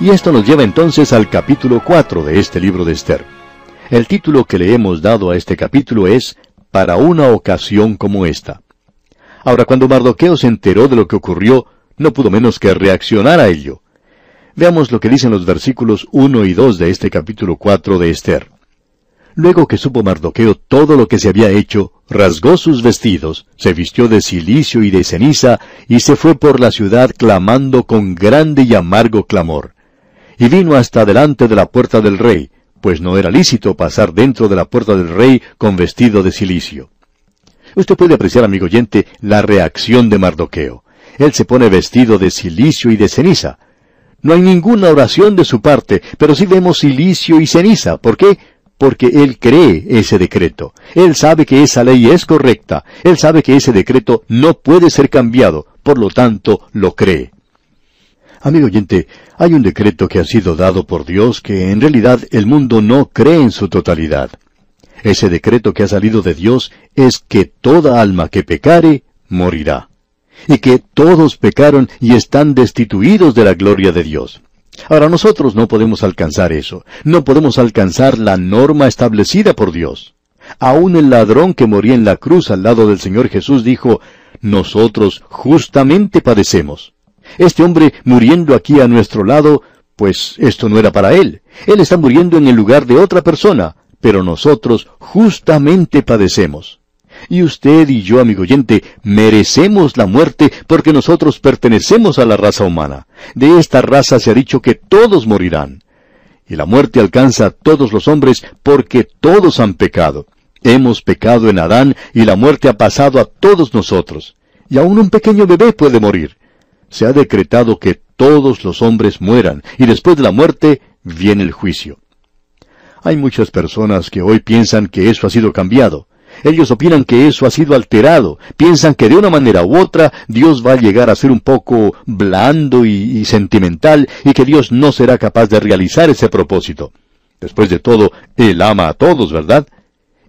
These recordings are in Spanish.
Y esto nos lleva entonces al capítulo 4 de este libro de Esther. El título que le hemos dado a este capítulo es Para una ocasión como esta. Ahora, cuando Mardoqueo se enteró de lo que ocurrió, no pudo menos que reaccionar a ello. Veamos lo que dicen los versículos 1 y 2 de este capítulo 4 de Esther. Luego que supo Mardoqueo todo lo que se había hecho, rasgó sus vestidos, se vistió de cilicio y de ceniza, y se fue por la ciudad clamando con grande y amargo clamor. Y vino hasta delante de la puerta del rey, pues no era lícito pasar dentro de la puerta del rey con vestido de cilicio. Usted puede apreciar, amigo oyente, la reacción de Mardoqueo. Él se pone vestido de cilicio y de ceniza. No hay ninguna oración de su parte, pero sí vemos silicio y ceniza. ¿Por qué? Porque él cree ese decreto. Él sabe que esa ley es correcta. Él sabe que ese decreto no puede ser cambiado. Por lo tanto, lo cree. Amigo oyente, hay un decreto que ha sido dado por Dios que en realidad el mundo no cree en su totalidad. Ese decreto que ha salido de Dios es que toda alma que pecare, morirá y que todos pecaron y están destituidos de la gloria de Dios. Ahora nosotros no podemos alcanzar eso, no podemos alcanzar la norma establecida por Dios. Aún el ladrón que moría en la cruz al lado del Señor Jesús dijo, nosotros justamente padecemos. Este hombre muriendo aquí a nuestro lado, pues esto no era para él. Él está muriendo en el lugar de otra persona, pero nosotros justamente padecemos. Y usted y yo, amigo oyente, merecemos la muerte porque nosotros pertenecemos a la raza humana. De esta raza se ha dicho que todos morirán. Y la muerte alcanza a todos los hombres porque todos han pecado. Hemos pecado en Adán y la muerte ha pasado a todos nosotros. Y aún un pequeño bebé puede morir. Se ha decretado que todos los hombres mueran y después de la muerte viene el juicio. Hay muchas personas que hoy piensan que eso ha sido cambiado. Ellos opinan que eso ha sido alterado, piensan que de una manera u otra Dios va a llegar a ser un poco blando y, sentimental y que Dios no será capaz de realizar ese propósito. Después de todo, Él ama a todos, ¿verdad?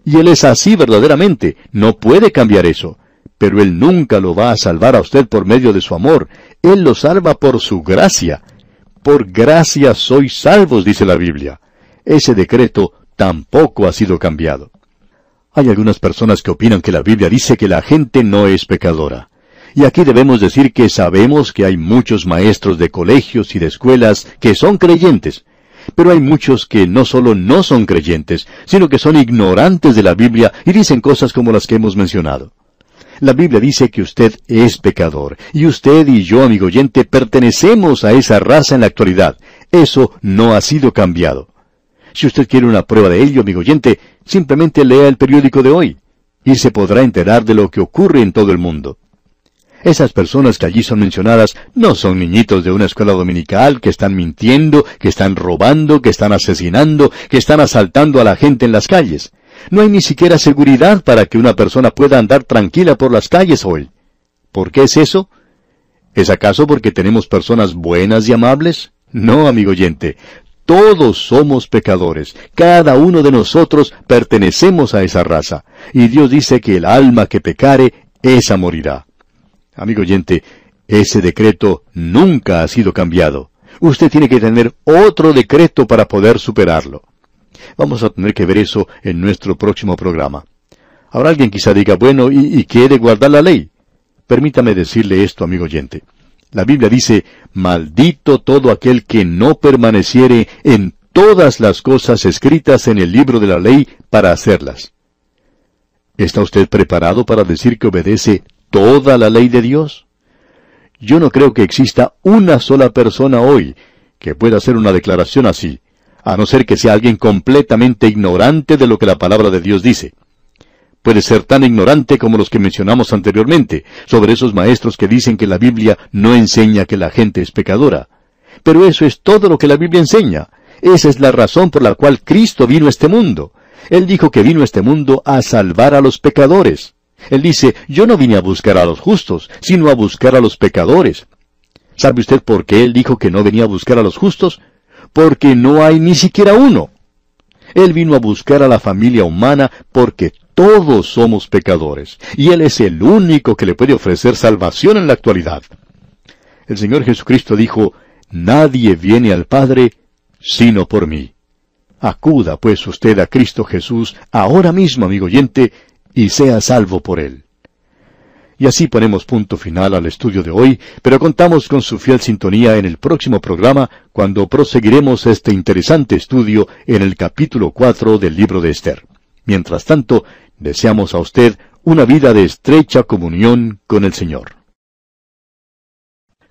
Y Él es así verdaderamente, no puede cambiar eso. Pero Él nunca lo va a salvar a usted por medio de su amor, Él lo salva por su gracia. Por gracia sois salvos, dice la Biblia. Ese decreto tampoco ha sido cambiado. Hay algunas personas que opinan que la Biblia dice que la gente no es pecadora. Y aquí debemos decir que sabemos que hay muchos maestros de colegios y de escuelas que son creyentes, pero hay muchos que no solo no son creyentes, sino que son ignorantes de la Biblia y dicen cosas como las que hemos mencionado. La Biblia dice que usted es pecador, y usted y yo, amigo oyente, pertenecemos a esa raza en la actualidad. Eso no ha sido cambiado. Si usted quiere una prueba de ello, amigo oyente, simplemente lea el periódico de hoy y se podrá enterar de lo que ocurre en todo el mundo. Esas personas que allí son mencionadas no son niñitos de una escuela dominical que están mintiendo, que están robando, que están asesinando, que están asaltando a la gente en las calles. No hay ni siquiera seguridad para que una persona pueda andar tranquila por las calles hoy. ¿Por qué es eso? ¿Es acaso porque tenemos personas buenas y amables? No, amigo oyente, todos somos pecadores. Cada uno de nosotros pertenecemos a esa raza. Y Dios dice que el alma que pecare, esa morirá. Amigo oyente, ese decreto nunca ha sido cambiado. Usted tiene que tener otro decreto para poder superarlo. Vamos a tener que ver eso en nuestro próximo programa. Ahora alguien quizá diga, bueno, ¿y, quiere guardar la ley? Permítame decirle esto, amigo oyente. La Biblia dice, maldito todo aquel que no permaneciere en todas las cosas escritas en el libro de la ley para hacerlas. ¿Está usted preparado para decir que obedece toda la ley de Dios? Yo no creo que exista una sola persona hoy que pueda hacer una declaración así, a no ser que sea alguien completamente ignorante de lo que la palabra de Dios dice puede ser tan ignorante como los que mencionamos anteriormente, sobre esos maestros que dicen que la Biblia no enseña que la gente es pecadora. Pero eso es todo lo que la Biblia enseña. Esa es la razón por la cual Cristo vino a este mundo. Él dijo que vino a este mundo a salvar a los pecadores. Él dice, yo no vine a buscar a los justos, sino a buscar a los pecadores. ¿Sabe usted por qué él dijo que no venía a buscar a los justos? Porque no hay ni siquiera uno. Él vino a buscar a la familia humana porque todos somos pecadores, y Él es el único que le puede ofrecer salvación en la actualidad. El Señor Jesucristo dijo, nadie viene al Padre sino por mí. Acuda pues usted a Cristo Jesús ahora mismo, amigo oyente, y sea salvo por él. Y así ponemos punto final al estudio de hoy, pero contamos con su fiel sintonía en el próximo programa cuando proseguiremos este interesante estudio en el capítulo 4 del libro de Esther. Mientras tanto, deseamos a usted una vida de estrecha comunión con el Señor.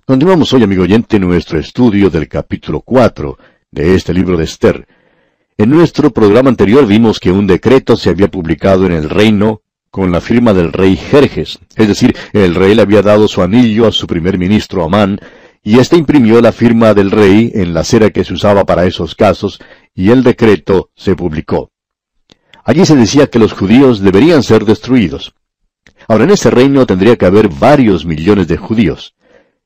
Continuamos hoy, amigo oyente, nuestro estudio del capítulo 4 de este libro de Esther. En nuestro programa anterior vimos que un decreto se había publicado en el reino con la firma del rey Jerjes, es decir, el rey le había dado su anillo a su primer ministro Amán, y éste imprimió la firma del rey en la cera que se usaba para esos casos, y el decreto se publicó. Allí se decía que los judíos deberían ser destruidos. Ahora en ese reino tendría que haber varios millones de judíos.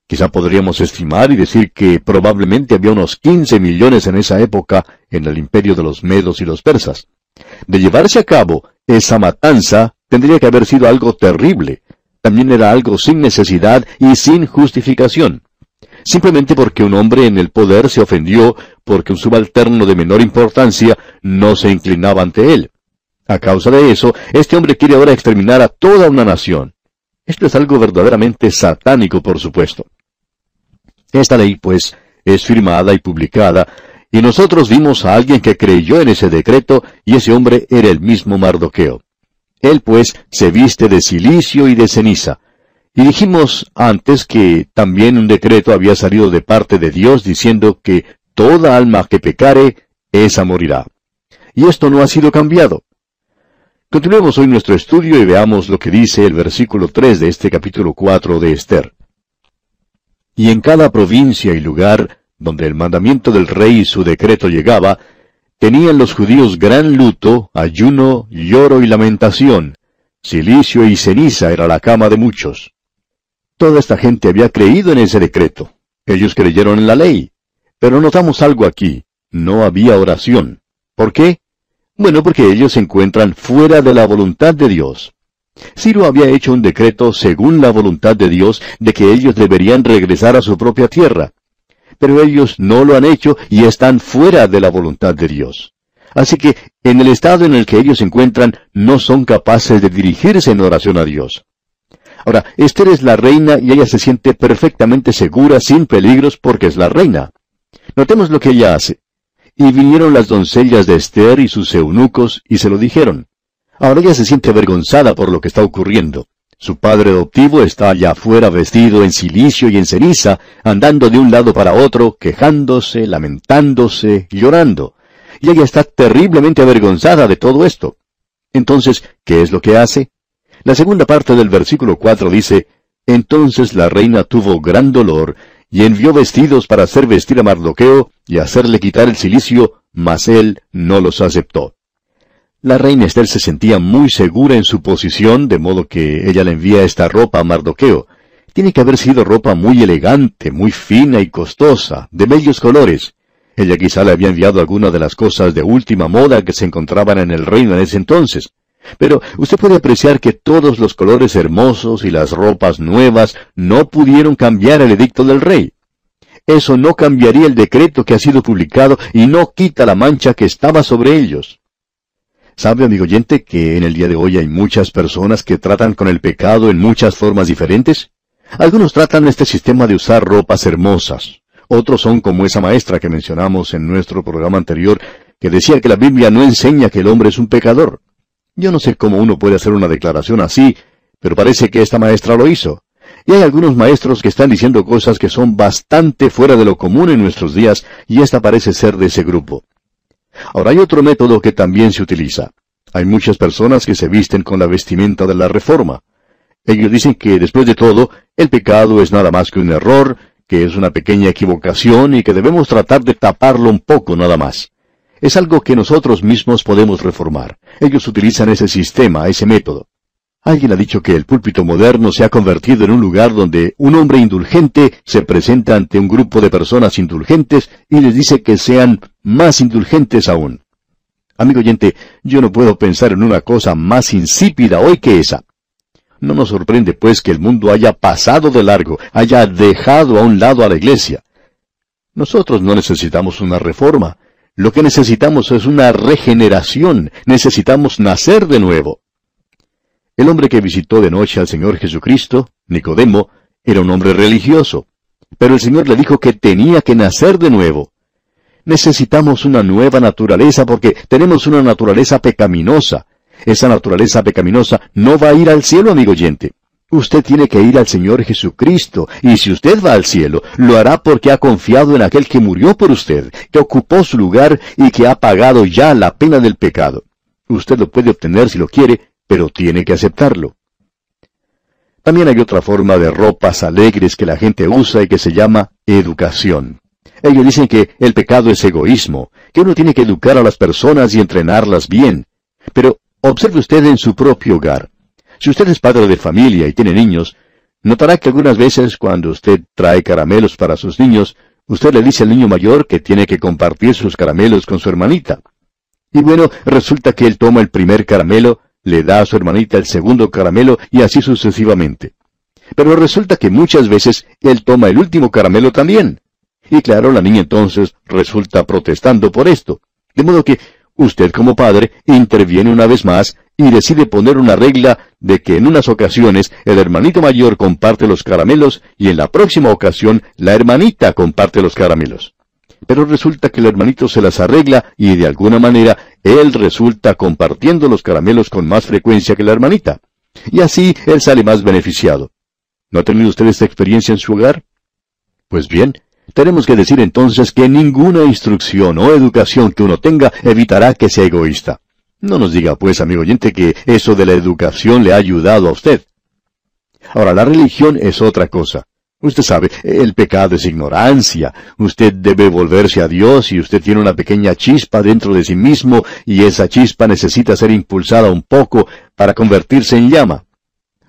Quizá podríamos estimar y decir que probablemente había unos 15 millones en esa época en el imperio de los medos y los persas. De llevarse a cabo esa matanza, tendría que haber sido algo terrible. También era algo sin necesidad y sin justificación. Simplemente porque un hombre en el poder se ofendió porque un subalterno de menor importancia no se inclinaba ante él. A causa de eso, este hombre quiere ahora exterminar a toda una nación. Esto es algo verdaderamente satánico, por supuesto. Esta ley, pues, es firmada y publicada, y nosotros vimos a alguien que creyó en ese decreto, y ese hombre era el mismo Mardoqueo. Él pues se viste de silicio y de ceniza. Y dijimos antes que también un decreto había salido de parte de Dios diciendo que toda alma que pecare, esa morirá. Y esto no ha sido cambiado. Continuemos hoy nuestro estudio y veamos lo que dice el versículo 3 de este capítulo 4 de Esther. Y en cada provincia y lugar donde el mandamiento del rey y su decreto llegaba, tenían los judíos gran luto, ayuno, lloro y lamentación. Silicio y ceniza era la cama de muchos. Toda esta gente había creído en ese decreto. Ellos creyeron en la ley. Pero notamos algo aquí. No había oración. ¿Por qué? Bueno, porque ellos se encuentran fuera de la voluntad de Dios. Ciro había hecho un decreto según la voluntad de Dios de que ellos deberían regresar a su propia tierra pero ellos no lo han hecho y están fuera de la voluntad de Dios. Así que, en el estado en el que ellos se encuentran, no son capaces de dirigirse en oración a Dios. Ahora, Esther es la reina y ella se siente perfectamente segura, sin peligros, porque es la reina. Notemos lo que ella hace. Y vinieron las doncellas de Esther y sus eunucos y se lo dijeron. Ahora ella se siente avergonzada por lo que está ocurriendo. Su padre adoptivo está allá afuera vestido en silicio y en ceniza, andando de un lado para otro, quejándose, lamentándose, llorando. Y ella está terriblemente avergonzada de todo esto. Entonces, ¿qué es lo que hace? La segunda parte del versículo 4 dice, Entonces la reina tuvo gran dolor, y envió vestidos para hacer vestir a Mardoqueo y hacerle quitar el cilicio, mas él no los aceptó. La reina Esther se sentía muy segura en su posición, de modo que ella le envía esta ropa a Mardoqueo. Tiene que haber sido ropa muy elegante, muy fina y costosa, de bellos colores. Ella quizá le había enviado alguna de las cosas de última moda que se encontraban en el reino en ese entonces. Pero usted puede apreciar que todos los colores hermosos y las ropas nuevas no pudieron cambiar el edicto del rey. Eso no cambiaría el decreto que ha sido publicado y no quita la mancha que estaba sobre ellos. ¿Sabe, amigo oyente, que en el día de hoy hay muchas personas que tratan con el pecado en muchas formas diferentes? Algunos tratan este sistema de usar ropas hermosas. Otros son como esa maestra que mencionamos en nuestro programa anterior, que decía que la Biblia no enseña que el hombre es un pecador. Yo no sé cómo uno puede hacer una declaración así, pero parece que esta maestra lo hizo. Y hay algunos maestros que están diciendo cosas que son bastante fuera de lo común en nuestros días, y esta parece ser de ese grupo. Ahora hay otro método que también se utiliza. Hay muchas personas que se visten con la vestimenta de la reforma. Ellos dicen que, después de todo, el pecado es nada más que un error, que es una pequeña equivocación y que debemos tratar de taparlo un poco nada más. Es algo que nosotros mismos podemos reformar. Ellos utilizan ese sistema, ese método. Alguien ha dicho que el púlpito moderno se ha convertido en un lugar donde un hombre indulgente se presenta ante un grupo de personas indulgentes y les dice que sean más indulgentes aún. Amigo oyente, yo no puedo pensar en una cosa más insípida hoy que esa. No nos sorprende, pues, que el mundo haya pasado de largo, haya dejado a un lado a la iglesia. Nosotros no necesitamos una reforma. Lo que necesitamos es una regeneración. Necesitamos nacer de nuevo. El hombre que visitó de noche al Señor Jesucristo, Nicodemo, era un hombre religioso. Pero el Señor le dijo que tenía que nacer de nuevo. Necesitamos una nueva naturaleza porque tenemos una naturaleza pecaminosa. Esa naturaleza pecaminosa no va a ir al cielo, amigo oyente. Usted tiene que ir al Señor Jesucristo, y si usted va al cielo, lo hará porque ha confiado en aquel que murió por usted, que ocupó su lugar y que ha pagado ya la pena del pecado. Usted lo puede obtener si lo quiere, pero tiene que aceptarlo. También hay otra forma de ropas alegres que la gente usa y que se llama educación. Ellos dicen que el pecado es egoísmo, que uno tiene que educar a las personas y entrenarlas bien. Pero observe usted en su propio hogar. Si usted es padre de familia y tiene niños, notará que algunas veces cuando usted trae caramelos para sus niños, usted le dice al niño mayor que tiene que compartir sus caramelos con su hermanita. Y bueno, resulta que él toma el primer caramelo, le da a su hermanita el segundo caramelo y así sucesivamente. Pero resulta que muchas veces él toma el último caramelo también. Y claro, la niña entonces resulta protestando por esto. De modo que usted como padre interviene una vez más y decide poner una regla de que en unas ocasiones el hermanito mayor comparte los caramelos y en la próxima ocasión la hermanita comparte los caramelos. Pero resulta que el hermanito se las arregla y de alguna manera él resulta compartiendo los caramelos con más frecuencia que la hermanita. Y así él sale más beneficiado. ¿No ha tenido usted esta experiencia en su hogar? Pues bien, tenemos que decir entonces que ninguna instrucción o educación que uno tenga evitará que sea egoísta. No nos diga, pues, amigo oyente, que eso de la educación le ha ayudado a usted. Ahora, la religión es otra cosa. Usted sabe, el pecado es ignorancia. Usted debe volverse a Dios y usted tiene una pequeña chispa dentro de sí mismo y esa chispa necesita ser impulsada un poco para convertirse en llama.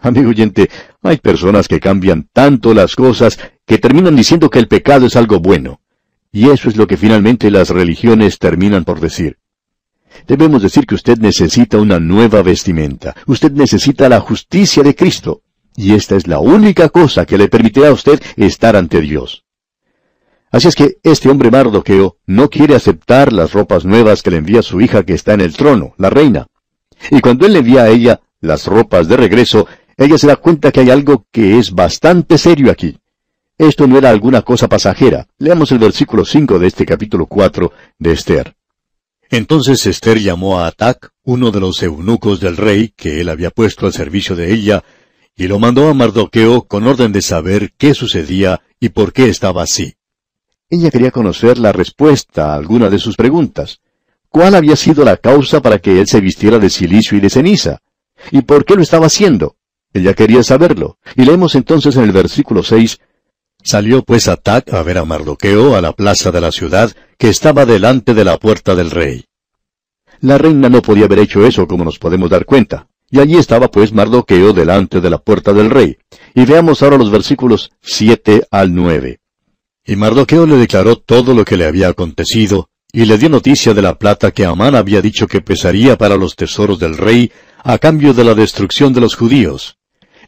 Amigo oyente, hay personas que cambian tanto las cosas que terminan diciendo que el pecado es algo bueno. Y eso es lo que finalmente las religiones terminan por decir. Debemos decir que usted necesita una nueva vestimenta. Usted necesita la justicia de Cristo. Y esta es la única cosa que le permitirá a usted estar ante Dios. Así es que este hombre Mardoqueo no quiere aceptar las ropas nuevas que le envía su hija que está en el trono, la reina. Y cuando él le envía a ella las ropas de regreso, ella se da cuenta que hay algo que es bastante serio aquí. Esto no era alguna cosa pasajera. Leamos el versículo 5 de este capítulo 4 de Esther. Entonces Esther llamó a Atac, uno de los eunucos del rey, que él había puesto al servicio de ella, y lo mandó a Mardoqueo con orden de saber qué sucedía y por qué estaba así. Ella quería conocer la respuesta a alguna de sus preguntas. ¿Cuál había sido la causa para que él se vistiera de silicio y de ceniza? ¿Y por qué lo estaba haciendo? Ella quería saberlo. Y leemos entonces en el versículo 6, Salió pues Atac a ver a Mardoqueo a la plaza de la ciudad, que estaba delante de la puerta del rey. La reina no podía haber hecho eso, como nos podemos dar cuenta. Y allí estaba pues Mardoqueo delante de la puerta del rey. Y veamos ahora los versículos 7 al 9. Y Mardoqueo le declaró todo lo que le había acontecido, y le dio noticia de la plata que Amán había dicho que pesaría para los tesoros del rey, a cambio de la destrucción de los judíos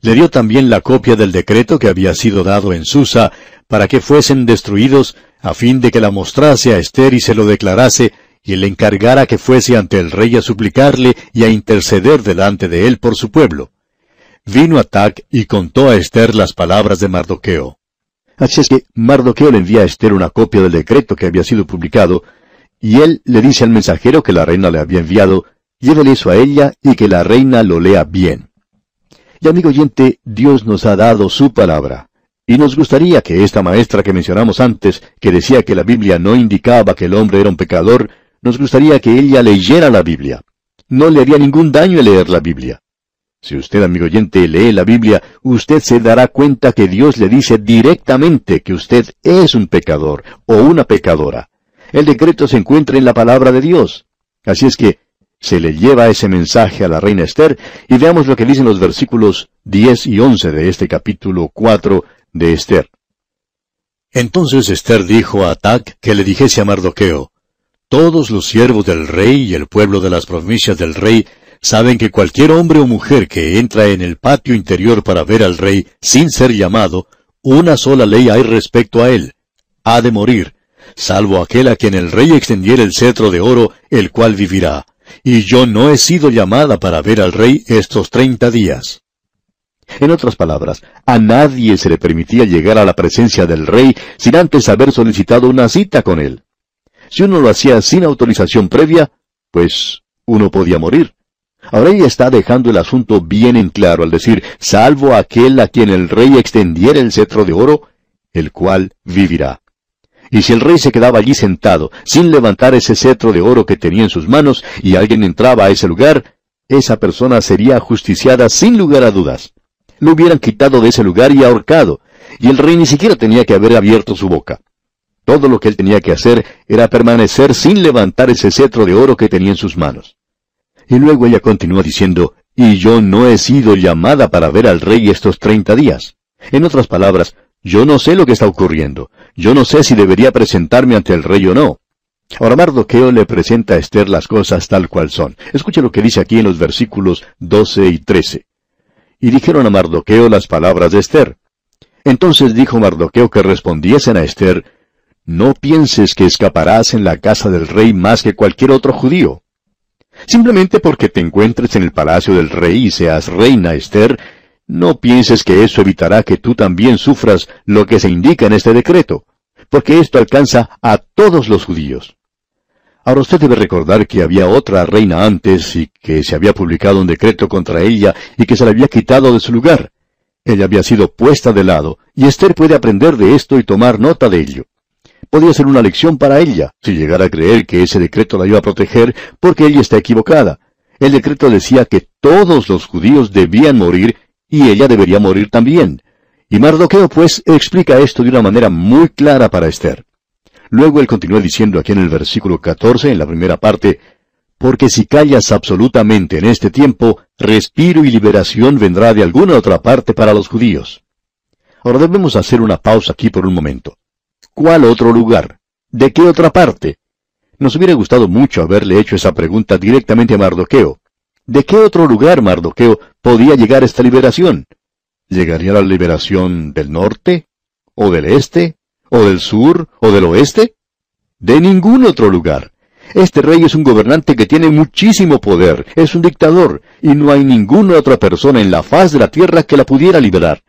le dio también la copia del decreto que había sido dado en Susa para que fuesen destruidos, a fin de que la mostrase a Esther y se lo declarase, y le encargara que fuese ante el rey a suplicarle y a interceder delante de él por su pueblo. Vino Atac y contó a Esther las palabras de Mardoqueo. Así es que Mardoqueo le envía a Esther una copia del decreto que había sido publicado, y él le dice al mensajero que la reina le había enviado, llévele eso a ella y que la reina lo lea bien. Y amigo oyente, Dios nos ha dado su palabra. Y nos gustaría que esta maestra que mencionamos antes, que decía que la Biblia no indicaba que el hombre era un pecador, nos gustaría que ella leyera la Biblia. No le haría ningún daño leer la Biblia. Si usted, amigo oyente, lee la Biblia, usted se dará cuenta que Dios le dice directamente que usted es un pecador o una pecadora. El decreto se encuentra en la palabra de Dios. Así es que se le lleva ese mensaje a la reina Esther y veamos lo que dicen los versículos 10 y 11 de este capítulo 4 de Esther. Entonces Esther dijo a Atac que le dijese a Mardoqueo, Todos los siervos del rey y el pueblo de las provincias del rey saben que cualquier hombre o mujer que entra en el patio interior para ver al rey sin ser llamado, una sola ley hay respecto a él. Ha de morir, salvo aquel a quien el rey extendiera el cetro de oro, el cual vivirá. Y yo no he sido llamada para ver al rey estos treinta días. En otras palabras, a nadie se le permitía llegar a la presencia del rey sin antes haber solicitado una cita con él. Si uno lo hacía sin autorización previa, pues uno podía morir. Ahora ella está dejando el asunto bien en claro al decir, salvo aquel a quien el rey extendiera el cetro de oro, el cual vivirá. Y si el rey se quedaba allí sentado, sin levantar ese cetro de oro que tenía en sus manos, y alguien entraba a ese lugar, esa persona sería ajusticiada sin lugar a dudas. Lo hubieran quitado de ese lugar y ahorcado, y el rey ni siquiera tenía que haber abierto su boca. Todo lo que él tenía que hacer era permanecer sin levantar ese cetro de oro que tenía en sus manos. Y luego ella continúa diciendo, y yo no he sido llamada para ver al rey estos treinta días. En otras palabras, yo no sé lo que está ocurriendo. Yo no sé si debería presentarme ante el rey o no. Ahora Mardoqueo le presenta a Esther las cosas tal cual son. Escuche lo que dice aquí en los versículos 12 y 13. Y dijeron a Mardoqueo las palabras de Esther. Entonces dijo Mardoqueo que respondiesen a Esther, No pienses que escaparás en la casa del rey más que cualquier otro judío. Simplemente porque te encuentres en el palacio del rey y seas reina Esther, no pienses que eso evitará que tú también sufras lo que se indica en este decreto, porque esto alcanza a todos los judíos. Ahora usted debe recordar que había otra reina antes y que se había publicado un decreto contra ella y que se la había quitado de su lugar. Ella había sido puesta de lado, y Esther puede aprender de esto y tomar nota de ello. Podría ser una lección para ella, si llegara a creer que ese decreto la iba a proteger, porque ella está equivocada. El decreto decía que todos los judíos debían morir y ella debería morir también. Y Mardoqueo pues explica esto de una manera muy clara para Esther. Luego él continúa diciendo aquí en el versículo 14, en la primera parte, porque si callas absolutamente en este tiempo, respiro y liberación vendrá de alguna otra parte para los judíos. Ahora debemos hacer una pausa aquí por un momento. ¿Cuál otro lugar? ¿De qué otra parte? Nos hubiera gustado mucho haberle hecho esa pregunta directamente a Mardoqueo. ¿De qué otro lugar, Mardoqueo, podía llegar esta liberación? ¿Llegaría la liberación del norte? ¿O del este? ¿O del sur? ¿O del oeste? De ningún otro lugar. Este rey es un gobernante que tiene muchísimo poder, es un dictador, y no hay ninguna otra persona en la faz de la tierra que la pudiera liberar.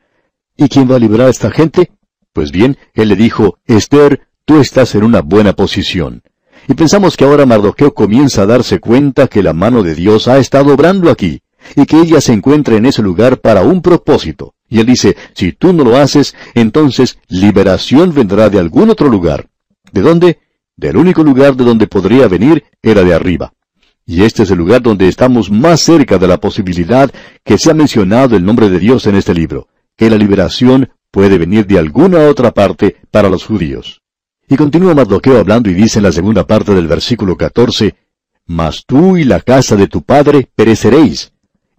¿Y quién va a liberar a esta gente? Pues bien, él le dijo, Esther, tú estás en una buena posición. Y pensamos que ahora Mardoqueo comienza a darse cuenta que la mano de Dios ha estado obrando aquí, y que ella se encuentra en ese lugar para un propósito. Y él dice, si tú no lo haces, entonces liberación vendrá de algún otro lugar. ¿De dónde? Del único lugar de donde podría venir era de arriba. Y este es el lugar donde estamos más cerca de la posibilidad que se ha mencionado el nombre de Dios en este libro, que la liberación puede venir de alguna otra parte para los judíos. Y continúa Mardoqueo hablando y dice en la segunda parte del versículo 14, Mas tú y la casa de tu padre pereceréis.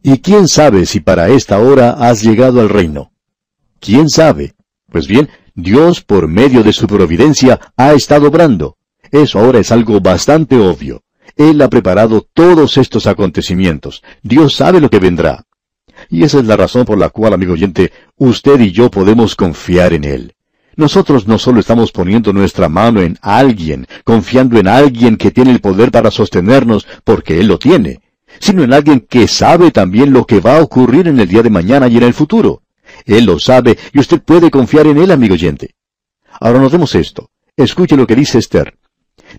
¿Y quién sabe si para esta hora has llegado al reino? ¿Quién sabe? Pues bien, Dios por medio de su providencia ha estado obrando. Eso ahora es algo bastante obvio. Él ha preparado todos estos acontecimientos. Dios sabe lo que vendrá. Y esa es la razón por la cual, amigo oyente, usted y yo podemos confiar en Él. Nosotros no solo estamos poniendo nuestra mano en alguien, confiando en alguien que tiene el poder para sostenernos, porque Él lo tiene, sino en alguien que sabe también lo que va a ocurrir en el día de mañana y en el futuro. Él lo sabe y usted puede confiar en Él, amigo oyente. Ahora notemos esto. Escuche lo que dice Esther.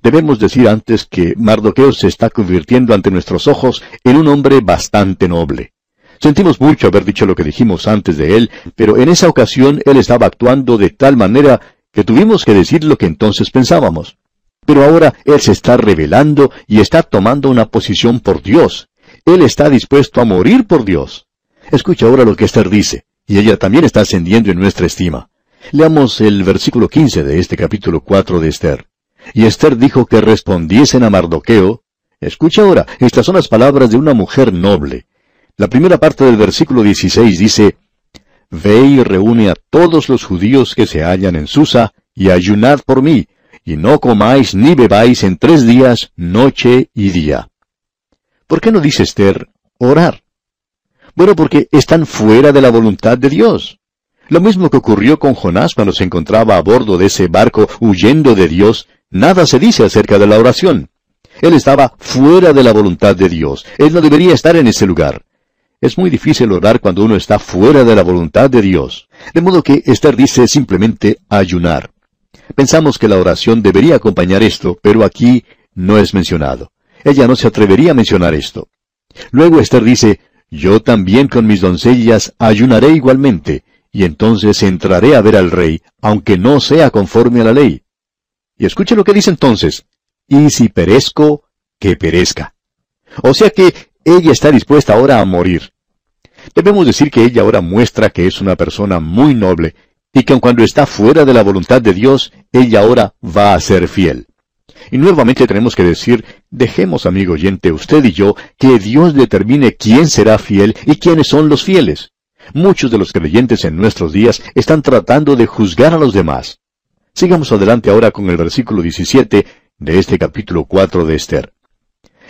Debemos decir antes que Mardoqueo se está convirtiendo ante nuestros ojos en un hombre bastante noble. Sentimos mucho haber dicho lo que dijimos antes de él, pero en esa ocasión él estaba actuando de tal manera que tuvimos que decir lo que entonces pensábamos. Pero ahora él se está revelando y está tomando una posición por Dios. Él está dispuesto a morir por Dios. Escucha ahora lo que Esther dice, y ella también está ascendiendo en nuestra estima. Leamos el versículo 15 de este capítulo 4 de Esther. Y Esther dijo que respondiesen a Mardoqueo. Escucha ahora, estas son las palabras de una mujer noble. La primera parte del versículo 16 dice, Ve y reúne a todos los judíos que se hallan en Susa, y ayunad por mí, y no comáis ni bebáis en tres días, noche y día. ¿Por qué no dice Esther orar? Bueno, porque están fuera de la voluntad de Dios. Lo mismo que ocurrió con Jonás cuando se encontraba a bordo de ese barco huyendo de Dios, nada se dice acerca de la oración. Él estaba fuera de la voluntad de Dios. Él no debería estar en ese lugar. Es muy difícil orar cuando uno está fuera de la voluntad de Dios. De modo que Esther dice simplemente ayunar. Pensamos que la oración debería acompañar esto, pero aquí no es mencionado. Ella no se atrevería a mencionar esto. Luego Esther dice, yo también con mis doncellas ayunaré igualmente, y entonces entraré a ver al rey, aunque no sea conforme a la ley. Y escuche lo que dice entonces, y si perezco, que perezca. O sea que ella está dispuesta ahora a morir. Debemos decir que ella ahora muestra que es una persona muy noble, y que cuando está fuera de la voluntad de Dios, ella ahora va a ser fiel. Y nuevamente tenemos que decir, dejemos, amigo oyente, usted y yo, que Dios determine quién será fiel y quiénes son los fieles. Muchos de los creyentes en nuestros días están tratando de juzgar a los demás. Sigamos adelante ahora con el versículo 17 de este capítulo 4 de Esther.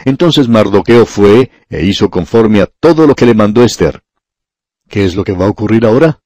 Entonces Mardoqueo fue e hizo conforme a todo lo que le mandó Esther. ¿Qué es lo que va a ocurrir ahora?